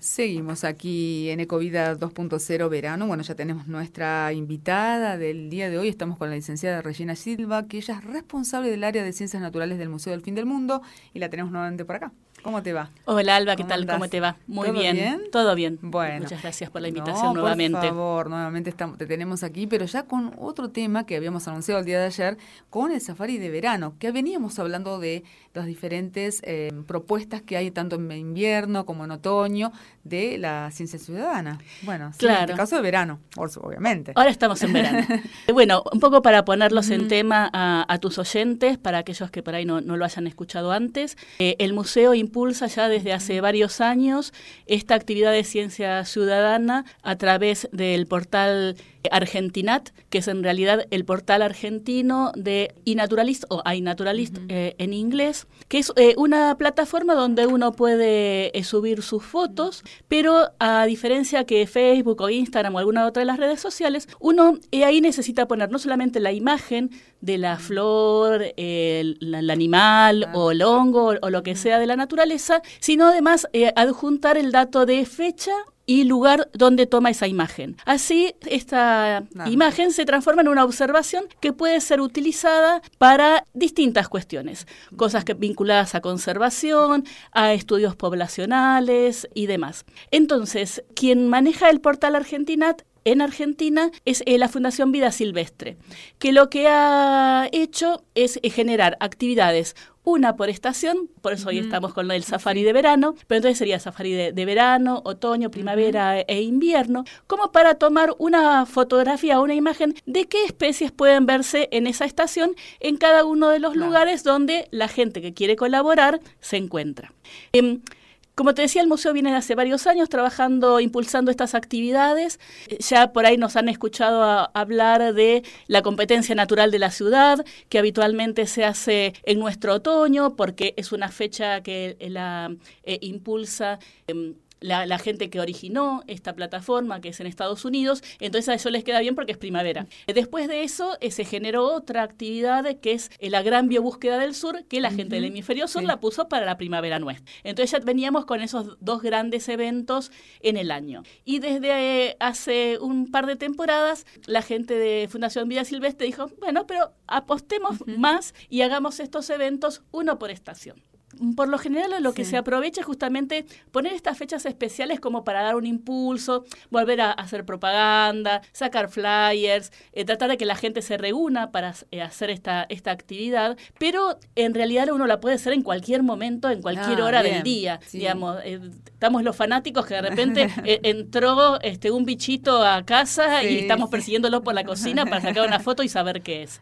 Seguimos aquí en Ecovida 2.0 verano. Bueno, ya tenemos nuestra invitada del día de hoy. Estamos con la licenciada Regina Silva, que ella es responsable del área de Ciencias Naturales del Museo del Fin del Mundo y la tenemos nuevamente por acá. ¿Cómo te va? Hola Alba, ¿qué tal? ¿Cómo te va? Muy bien. Todo bien. Bueno. Muchas gracias por la invitación nuevamente. Por favor, nuevamente estamos, te tenemos aquí, pero ya con otro tema que habíamos anunciado el día de ayer, con el safari de verano, que veníamos hablando de las diferentes eh, propuestas que hay tanto en invierno como en otoño de la ciencia ciudadana. Bueno, sí, en el caso de verano, obviamente. Ahora estamos en verano. bueno, un poco para ponerlos en tema a, tus oyentes, para aquellos que por ahí no, lo hayan escuchado antes, eh, el museo impulsa ya desde hace varios años esta actividad de ciencia ciudadana a través del portal Argentinat, que es en realidad el portal argentino de iNaturalist o iNaturalist eh, en inglés, que es eh, una plataforma donde uno puede eh, subir sus fotos, pero a diferencia que Facebook o Instagram o alguna otra de las redes sociales, uno ahí necesita poner no solamente la imagen de la flor, el, animal o el hongo o, lo que sea de la naturaleza, sino además adjuntar el dato de fecha y lugar donde toma esa imagen. Así, esta imagen se transforma en una observación que puede ser utilizada para distintas cuestiones, cosas que, vinculadas a conservación, a estudios poblacionales y demás. Entonces, quien maneja el portal Argentinat en Argentina es eh, la Fundación Vida Silvestre, que lo que ha hecho es eh, generar actividades una por estación, por eso hoy estamos con el safari de verano, pero entonces sería safari de, verano, otoño, primavera e invierno, como para tomar una fotografía o una imagen de qué especies pueden verse en esa estación en cada uno de los lugares donde la gente que quiere colaborar se encuentra. Em, como te decía, el museo viene hace varios años trabajando, impulsando estas actividades. Ya por ahí nos han escuchado hablar de la competencia natural de la ciudad, que habitualmente se hace en nuestro otoño, porque es una fecha que la eh, impulsa. Em, la, gente que originó esta plataforma, que es en Estados Unidos, entonces a eso les queda bien porque es primavera. Después de eso eh, se generó otra actividad que es eh, la gran biobúsqueda del sur, que la gente del hemisferio sur la puso para la primavera nuestra. Entonces ya veníamos con esos dos grandes eventos en el año. Y desde eh, hace un par de temporadas, la gente de Fundación Vida Silvestre dijo, bueno, pero apostemos más y hagamos estos eventos uno por estación por lo general lo que se aprovecha es justamente poner estas fechas especiales como para dar un impulso, volver a hacer propaganda, sacar flyers, eh, tratar de que la gente se reúna para eh, hacer esta, esta actividad, pero en realidad uno la puede hacer en cualquier momento, en cualquier ah, hora del día. Digamos, eh, estamos los fanáticos que de repente entró este, un bichito a casa y estamos persiguiéndolo por la cocina para sacar una foto y saber qué es.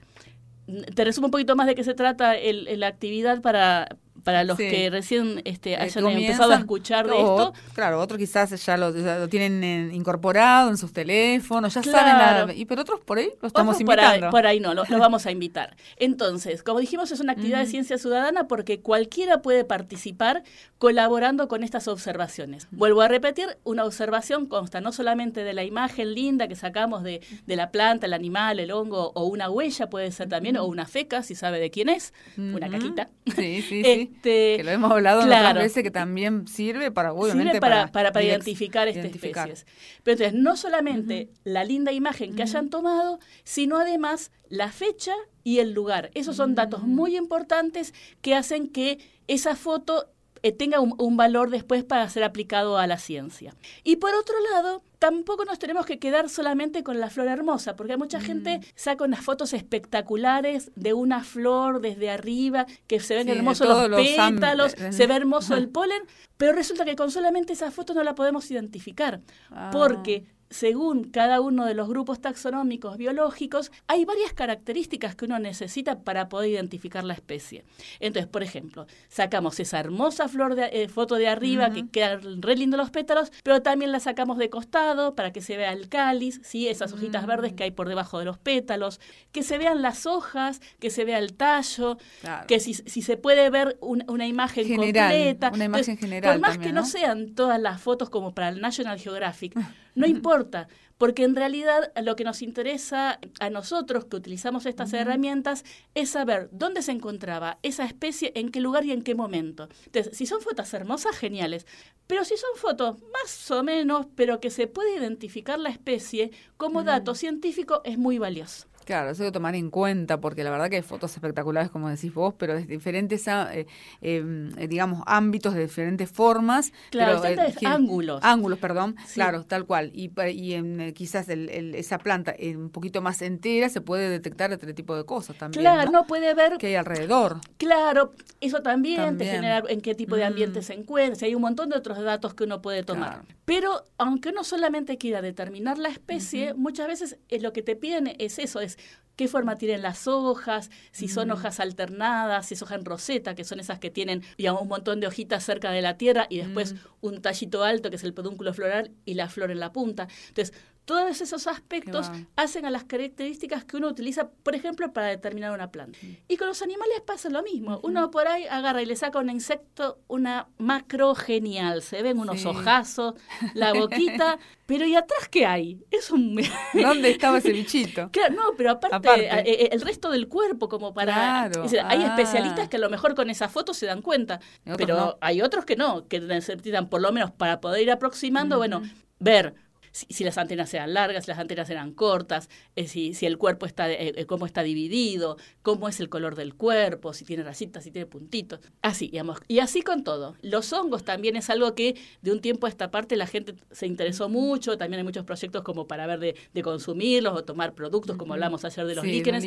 Te resumo un poquito más de qué se trata la actividad para, para los que recién este, eh, hayan empezado a escuchar de esto. Claro, otros quizás ya lo, tienen incorporado en sus teléfonos, ya saben, la, y pero otros por ahí lo estamos invitando. Por ahí, no, los lo vamos a invitar. Entonces, como dijimos, es una actividad de ciencia ciudadana porque cualquiera puede participar colaborando con estas observaciones. Vuelvo a repetir, una observación consta no solamente de la imagen linda que sacamos de, de la planta, el animal, el hongo, o una huella puede ser también, o una feca, si sabe de quién es, una caquita. Sí, sí, sí. Este, que lo hemos hablado otras veces que también sirve para, obviamente, para, para, identificar estas especies. Pero entonces, no solamente la linda imagen que hayan tomado, sino además la fecha y el lugar. Esos son datos muy importantes que hacen que esa foto eh, tenga un, valor después para ser aplicado a la ciencia. Y por otro lado, tampoco nos tenemos que quedar solamente con la flor hermosa, porque mucha gente mm. saca unas fotos espectaculares de una flor desde arriba, que se ven hermosos los, pétalos, se ve hermoso el polen, pero resulta que con solamente esa foto no la podemos identificar, ah. porque según cada uno de los grupos taxonómicos biológicos, hay varias características que uno necesita para poder identificar la especie. Entonces, por ejemplo, sacamos esa hermosa flor de, eh, foto de arriba que quedan re lindos los pétalos, pero también la sacamos de costado para que se vea el cáliz, ¿sí? esas hojitas verdes que hay por debajo de los pétalos, que se vean las hojas, que se vea el tallo, que si, se puede ver una imagen completa. Una imagen general. Por más que ¿no? sean todas las fotos como para el National Geographic, no importa, porque en realidad lo que nos interesa a nosotros que utilizamos estas herramientas es saber dónde se encontraba esa especie, en qué lugar y en qué momento. Entonces, si son fotos hermosas, geniales, pero si son fotos más o menos, pero que se puede identificar la especie como dato científico, es muy valioso. Claro, eso hay que tomar en cuenta, porque la verdad que hay fotos espectaculares, como decís vos, pero de diferentes, ah, eh, em, eh, digamos, ámbitos, de diferentes formas. Claro, pero, eh, ángulos. Ángulos, perdón. Claro, tal cual. Y, y en, quizás esa planta un poquito más entera se puede detectar otro tipo de cosas también. Claro, no, puede ver. Que hay alrededor. Claro, eso también, te genera en qué tipo de ambiente mm. se encuentra. Hay un montón de otros datos que uno puede tomar. Pero aunque uno solamente quiera determinar la especie, muchas veces lo que te piden es eso, es qué forma tienen las hojas, si son hojas alternadas, si es hoja en roseta, que son esas que tienen digamos, un montón de hojitas cerca de la tierra y después mm. un tallito alto, que es el pedúnculo floral, y la flor en la punta. Entonces, todos esos aspectos hacen a las características que uno utiliza, por ejemplo, para determinar una planta. Mm. Y con los animales pasa lo mismo. Uno por ahí agarra y le saca un insecto, una macro genial. Se ven unos ojazos, la boquita, pero ¿y atrás qué hay? Es un... ¿Dónde estaba ese bichito? Claro, no, pero aparte, eh, eh, el resto del cuerpo como para... hay ah. especialistas que a lo mejor con esa foto se dan cuenta, pero hay otros que no, que necesitan por lo menos para poder ir aproximando, bueno, ver si, las antenas eran largas, si las antenas eran cortas, eh, si, si, el cuerpo está, eh, eh, cómo está dividido, cómo es el color del cuerpo, si tiene rayitas, si tiene puntitos. Así, digamos. Y así con todo. Los hongos también es algo que de un tiempo a esta parte la gente se interesó mucho. También hay muchos proyectos como para ver de, de consumirlos o tomar productos, como hablamos ayer de los líquenes.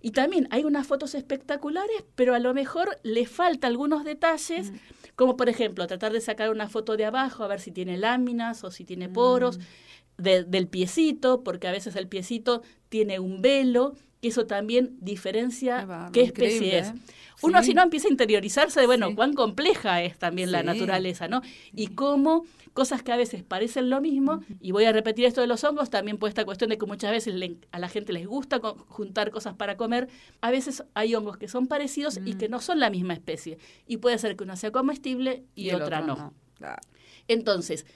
Y también hay unas fotos espectaculares, pero a lo mejor le falta algunos detalles. Mm. Como por ejemplo, tratar de sacar una foto de abajo a ver si tiene láminas o si tiene poros, mm. del piecito, porque a veces el piecito tiene un velo, que eso también diferencia qué especie es. ¿eh? Uno si no empieza a interiorizarse de, bueno, cuán compleja es también la naturaleza, ¿no? Y cómo cosas que a veces parecen lo mismo, y voy a repetir esto de los hongos, también por esta cuestión de que muchas veces a la gente les gusta juntar cosas para comer, a veces hay hongos que son parecidos y que no son la misma especie, y puede ser que una sea comestible y, otra no. Entonces,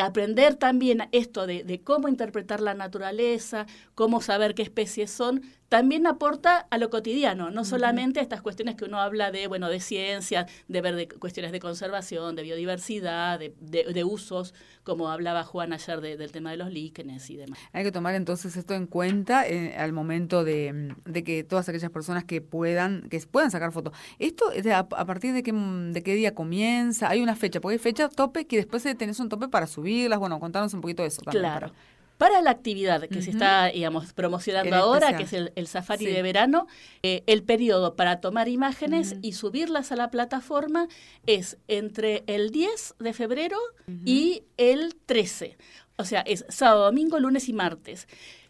aprender también esto de, de, cómo interpretar la naturaleza, cómo saber qué especies son, también aporta a lo cotidiano, no solamente a estas cuestiones que uno habla de, bueno, de ciencia, de ver de cuestiones de conservación, de biodiversidad, de, de, usos, como hablaba Juan ayer del tema de los líquenes y demás. Hay que tomar entonces esto en cuenta eh, al momento de, que todas aquellas personas que puedan, que puedan sacar fotos. Esto, a, a partir de qué, de qué día comienza, hay una fecha, porque hay fecha tope que después tenés un tope para subirlas, bueno, contarnos un poquito de eso también. Claro. Para la actividad que se está, digamos, promocionando ahora, que es el, safari de verano, eh, el periodo para tomar imágenes y subirlas a la plataforma es entre el 10 de febrero y el 13. O sea, es sábado, domingo, lunes y martes.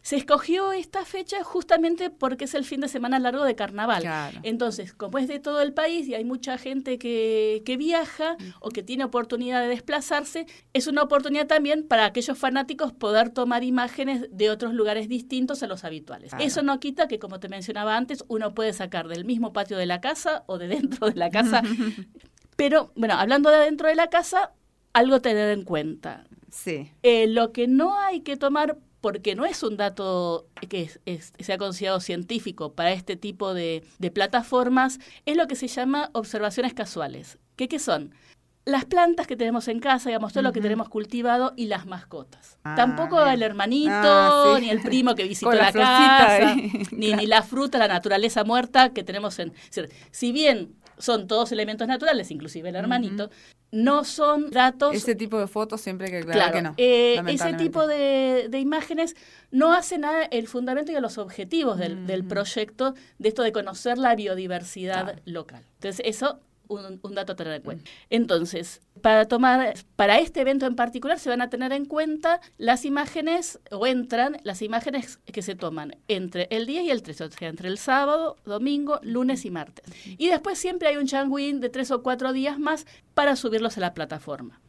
Se escogió esta fecha justamente porque es el fin de semana largo de carnaval. Entonces, como es de todo el país y hay mucha gente que, que viaja o que tiene oportunidad de desplazarse, es una oportunidad también para aquellos fanáticos poder tomar imágenes de otros lugares distintos a los habituales. Eso no quita que, como te mencionaba antes, uno puede sacar del mismo patio de la casa o de dentro de la casa. Pero, bueno, hablando de dentro de la casa, algo tener en cuenta. Sí. Eh, lo que no hay que tomar porque no es un dato que se ha considerado científico para este tipo de, plataformas, es lo que se llama observaciones casuales. ¿Qué, qué son? Las plantas que tenemos en casa, digamos, todo lo que tenemos cultivado y las mascotas. Ah, Tampoco el hermanito, ah, ni el primo que visitó la, casa, ni, ni, la fruta, la naturaleza muerta que tenemos en... si bien son todos elementos naturales, inclusive el hermanito, no son datos... Ese tipo de fotos siempre que claro, que no. Eh, ese tipo de, imágenes no hacen nada el fundamento y los objetivos del, proyecto de esto de conocer la biodiversidad local. Entonces, eso un, dato a tener en cuenta. Entonces, para tomar, para este evento en particular se van a tener en cuenta las imágenes, o entran las imágenes que se toman entre el día y el 3, o sea, entre el sábado, domingo, lunes y martes. Y después siempre hay un changuín de tres o cuatro días más para subirlos a la plataforma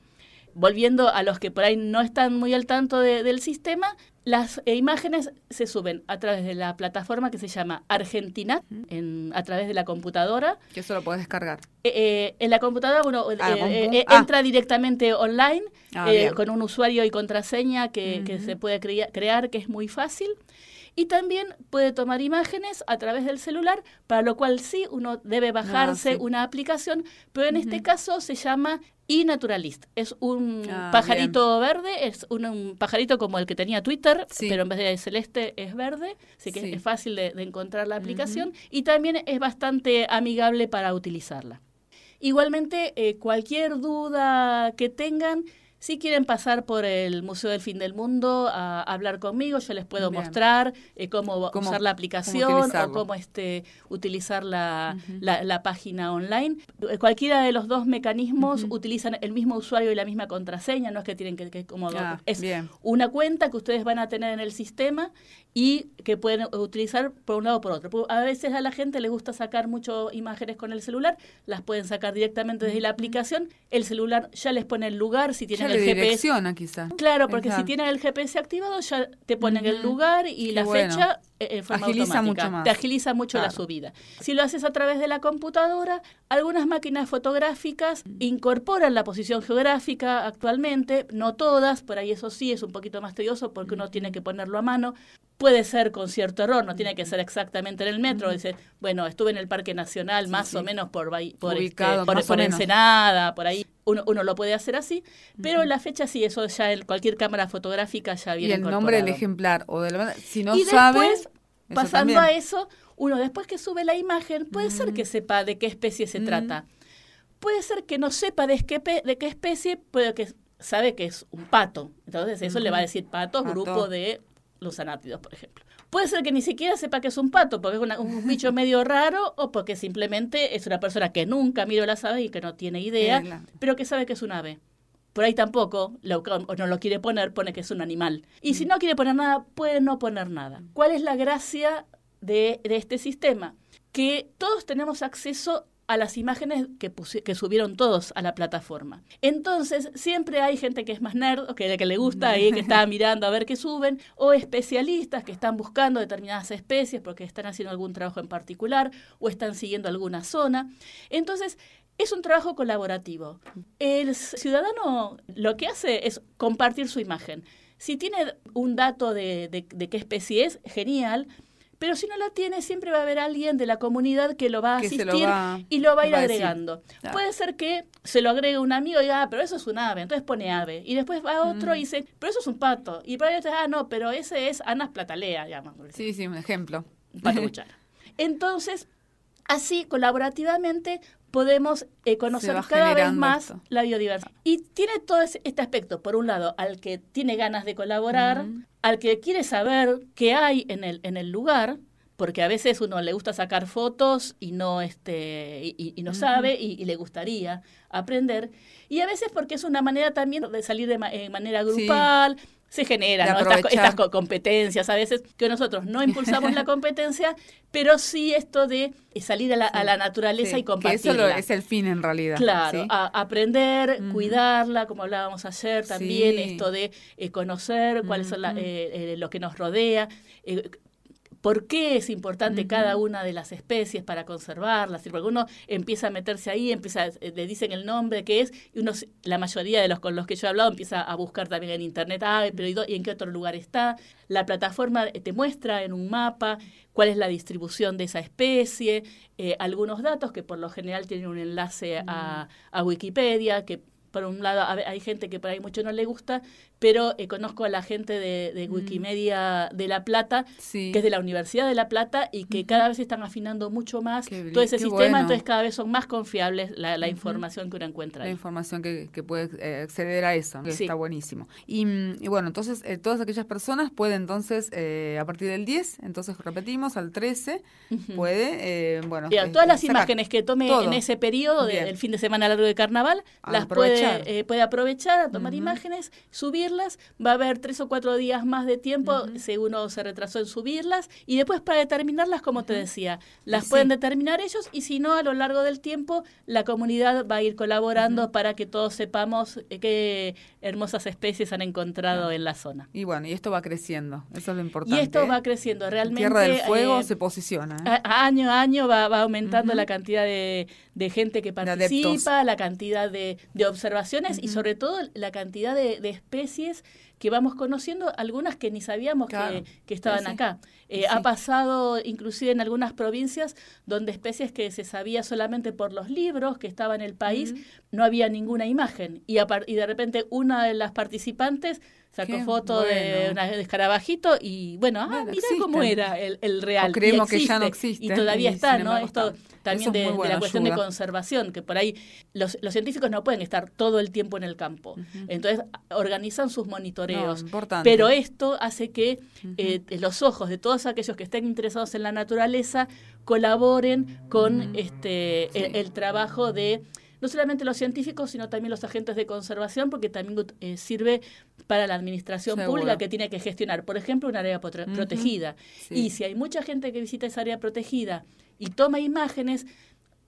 volviendo a los que por ahí no están muy al tanto del sistema, las eh, imágenes se suben a través de la plataforma que se llama Argentina, en, a través de la computadora. Que eso lo puedes descargar. Eh, eh, en la computadora uno ah, ah. entra directamente online ah, con un usuario y contraseña que, se puede crear, que es muy fácil. Y también puede tomar imágenes a través del celular, para lo cual sí uno debe bajarse una aplicación, pero en este caso se llama y Naturalist. Es un ah, pajarito verde, es un, pajarito como el que tenía Twitter, pero en vez de celeste es verde, así que es fácil de, encontrar la aplicación y también es bastante amigable para utilizarla. Igualmente, eh, cualquier duda que tengan, si quieren pasar por el Museo del Fin del Mundo a, hablar conmigo, yo les puedo mostrar eh, cómo, usar la aplicación o cómo este, utilizar la, la, página online. Eh, cualquiera de los dos mecanismos utilizan el mismo usuario y la misma contraseña, no es que tienen que, que como ah, es una cuenta que ustedes van a tener en el sistema y que pueden utilizar por un lado o por otro. A veces a la gente le gusta sacar mucho imágenes con el celular, las pueden sacar directamente desde la aplicación, el celular ya les pone el lugar, si tienen el GPS. quizás. Claro, porque si tienen el GPS activado ya te ponen el lugar y la fecha en forma agiliza Mucho más. Te agiliza mucho la subida. Si lo haces a través de la computadora, algunas máquinas fotográficas incorporan la posición geográfica actualmente, no todas, por ahí eso sí es un poquito más tedioso porque uno tiene que ponerlo a mano, puede ser con cierto error, no tiene que ser exactamente en el metro. Dice, bueno, estuve en el Parque Nacional más o menos por, por, este, por, Ensenada, por ahí. Uno, uno, lo puede hacer así, pero la fecha sí, eso ya en cualquier cámara fotográfica ya viene. Y el nombre del ejemplar, o de si no y después, pasando a eso, uno después que sube la imagen, puede ser que sepa de qué especie se trata. Puede ser que no sepa de qué, de qué especie, puede que sabe que es un pato. Entonces eso le va a decir patos, grupo de los anátidos, por ejemplo. Puede ser que ni siquiera sepa que es un pato, porque es un bicho medio raro, o porque simplemente es una persona que nunca miró las aves y que no tiene idea, pero que sabe que es un ave. Por ahí tampoco, lo, o no lo quiere poner, pone que es un animal. Y si mm. no quiere poner nada, puede no poner nada. ¿Cuál es la gracia de, de este sistema? Que todos tenemos acceso a las imágenes que, que subieron todos a la plataforma. Entonces, siempre hay gente que es más nerd, que, que le gusta y que está mirando a ver qué suben, o especialistas que están buscando determinadas especies porque están haciendo algún trabajo en particular o están siguiendo alguna zona. Entonces, es un trabajo colaborativo. El ciudadano lo que hace es compartir su imagen. Si tiene un dato de, de qué especie es, genial, pero si no la tiene, siempre va a haber alguien de la comunidad que lo va a asistir y lo va a ir agregando. Puede ser que se lo agregue un amigo y diga, ah, pero eso es un ave, entonces pone ave. Y después va otro y mm. dice, pero eso es un pato. Y para otro, ah, no, pero ese es Anas platalea, llama. Sí, sí, un ejemplo. Pato Entonces, así, colaborativamente, podemos eh, conocer cada vez más la biodiversidad. Y tiene todo este aspecto, por un lado, al que tiene ganas de colaborar, al que quiere saber qué hay en el, en el lugar, porque a veces uno le gusta sacar fotos y no este y, no sabe y, le gustaría aprender. Y a veces porque es una manera también de salir de manera grupal se generan estas, competencias. A veces que nosotros no impulsamos la competencia, pero sí esto de salir a la, naturaleza y compartirla. Que eso es el fin en realidad. Claro, aprender, cuidarla, como hablábamos ayer también, esto de eh, conocer cuáles son la, eh, eh, lo que nos rodea, por qué es importante cada una de las especies para conservarlas. Porque uno empieza a meterse ahí, empieza, eh, le dicen el nombre que es, y uno, la mayoría de los con los que yo he hablado empieza a buscar también en internet, ah, pero ¿y, en qué otro lugar está? La plataforma eh, te muestra en un mapa cuál es la distribución de esa especie, eh, algunos datos que por lo general tienen un enlace a, a Wikipedia, que por un lado hay gente que por ahí mucho no le gusta, pero eh, conozco a la gente de, mm. Wikimedia de La Plata, que es de la Universidad de La Plata y que cada vez están afinando mucho más todo ese sistema, entonces cada vez son más confiables la, información que uno encuentra. La información que, puede eh, acceder a eso, que está buenísimo. Y, bueno, entonces eh, todas aquellas personas pueden entonces, a partir del 10, entonces repetimos, al 13, puede, bueno... todas las imágenes que tome en ese periodo del fin de semana largo de carnaval, las puede, puede aprovechar a tomar imágenes, subir va a haber tres o cuatro días más de tiempo si uno se retrasó en subirlas y después para determinarlas, como te decía, las pueden determinar ellos y si no, a lo largo del tiempo la comunidad va a ir colaborando para que todos sepamos eh, qué hermosas especies han encontrado en la zona. Y bueno, y esto va creciendo, eso es lo importante. Y esto va creciendo, realmente. Tierra del Fuego eh, se posiciona. ¿eh? año a año va, aumentando la cantidad de, gente que participa, la cantidad de, observaciones y sobre todo la cantidad de especies que vamos conociendo, algunas que ni sabíamos que, estaban acá. Eh, ha pasado inclusive en algunas provincias donde especies que se sabía solamente por los libros que estaban en el país, no había ninguna imagen. Y, y de repente una de las participantes sacó foto de un escarabajito y bueno, ah, mira cómo era el, el real. creemos que ya no existe. Y todavía está, ¿no? Esto también de, la cuestión de conservación, que por ahí los, los, científicos no pueden estar todo el tiempo en el campo. Entonces organizan sus monitoreos. pero esto hace que eh, los ojos de todos aquellos que estén interesados en la naturaleza colaboren con este el trabajo de no solamente los científicos, sino también los agentes de conservación, porque también eh, sirve para la administración pública que tiene que gestionar, por ejemplo, un área protegida. Y si hay mucha gente que visita esa área protegida y toma imágenes,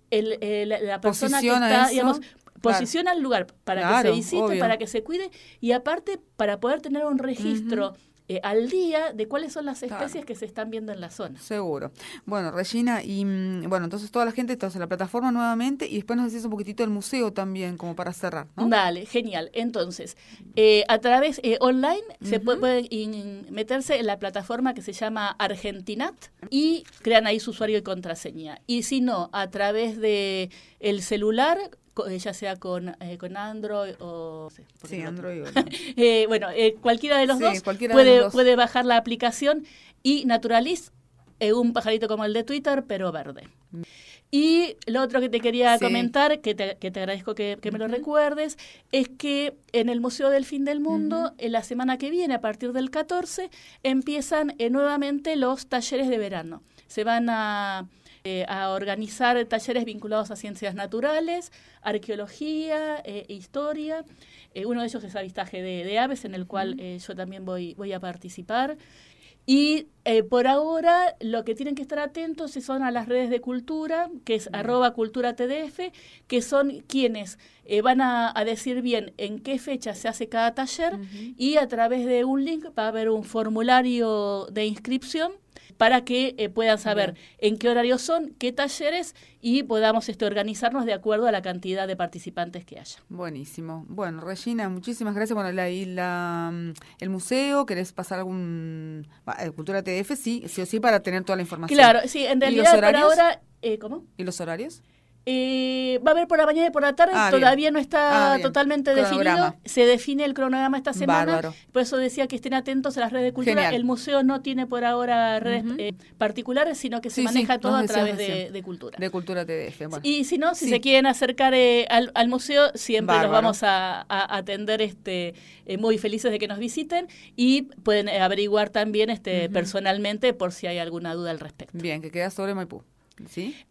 el, la, persona que está, digamos, posiciona el lugar para que se visite, para que se cuide y aparte para poder tener un registro. Eh, al día de cuáles son las especies que se están viendo en la zona. Seguro. Bueno, Regina, y mm, bueno, entonces toda la gente está en la plataforma nuevamente y después nos decís un poquitito del museo también, como para cerrar. ¿no? Dale, genial. Entonces, eh, a través eh, online se puede, meterse en la plataforma que se llama Argentinat y crean ahí su usuario y contraseña. Y si no, a través de el celular ya sea con, eh, con Android o... sí, Android. eh, bueno, eh, cualquiera de los dos puede, puede bajar la aplicación y Naturaliz un pajarito como el de Twitter, pero verde. Y lo otro que te quería comentar, que te, que te agradezco que, me lo recuerdes, es que en el Museo del Fin del Mundo, en la semana que viene, a partir del 14, empiezan nuevamente los talleres de verano. Se van a eh, a organizar talleres vinculados a ciencias naturales, arqueología, eh, historia. Eh, uno de ellos es avistaje de, aves, en el cual yo también voy, voy a participar. Y por ahora lo que tienen que estar atentos son a las redes de cultura, que es arroba cultura TDF, que son quienes van a, decir bien en qué fecha se hace cada taller y a través de un link va a haber un formulario de inscripción para que eh, puedan saber en qué horarios son, qué talleres y podamos este, organizarnos de acuerdo a la cantidad de participantes que haya. Buenísimo. Bueno, Regina, muchísimas gracias. Bueno, la, la, mm, el museo, ¿querés pasar algún... Eh, Cultura TDF, sí, sí o sí, para tener toda la información. Claro, sí, en realidad por ahora... Eh, ¿Cómo? ¿Y los horarios? Eh, va a haber por la mañana y por la tarde, ah, todavía no está ah, totalmente definido. Se define el cronograma esta semana. Por eso decía que estén atentos a las redes de cultura. El museo no tiene por ahora redes eh, particulares, sino que se maneja todo a través de, cultura. De cultura TDF. Y si no, si se quieren acercar eh, al, museo, siempre los vamos a, atender este, muy felices de que nos visiten y pueden averiguar también este, personalmente por si hay alguna duda al respecto. Bien, que queda sobre Maipú.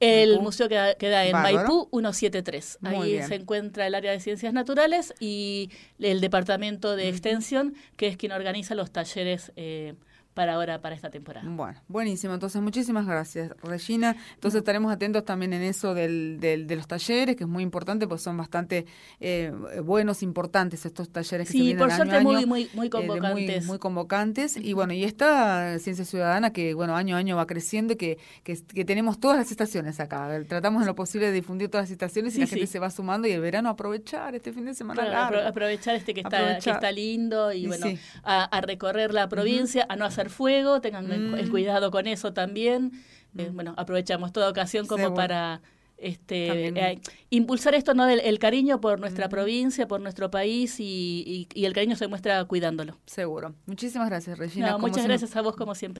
El museo queda, en Maipú 173. Ahí se encuentra el área de ciencias naturales y el departamento de extensión, que es quien organiza los talleres eh, para ahora, para esta temporada. Bueno, buenísimo. Entonces, muchísimas gracias, Regina. Entonces, estaremos atentos también en eso del, del, de los talleres, que es muy importante, pues son bastante eh, buenos, importantes estos talleres que sí, se vienen por suerte muy, muy, muy eh, convocantes. muy, convocantes. Y bueno, y esta ciencia ciudadana que, bueno, año a año va creciendo, que, que, que tenemos todas las estaciones acá. Tratamos en lo posible de difundir todas las estaciones y la gente se va sumando y el verano aprovechar este fin de semana. Claro, aprovechar este que está, que está lindo y, bueno, a, recorrer la provincia, a no hacer fuego, tengan el mm. cuidado con eso también. Eh, bueno, aprovechamos toda ocasión como para este, eh, impulsar esto, ¿no? El, cariño por nuestra provincia, por nuestro país y, el cariño se muestra cuidándolo. Seguro. Muchísimas gracias, Regina. muchas gracias a vos, como siempre.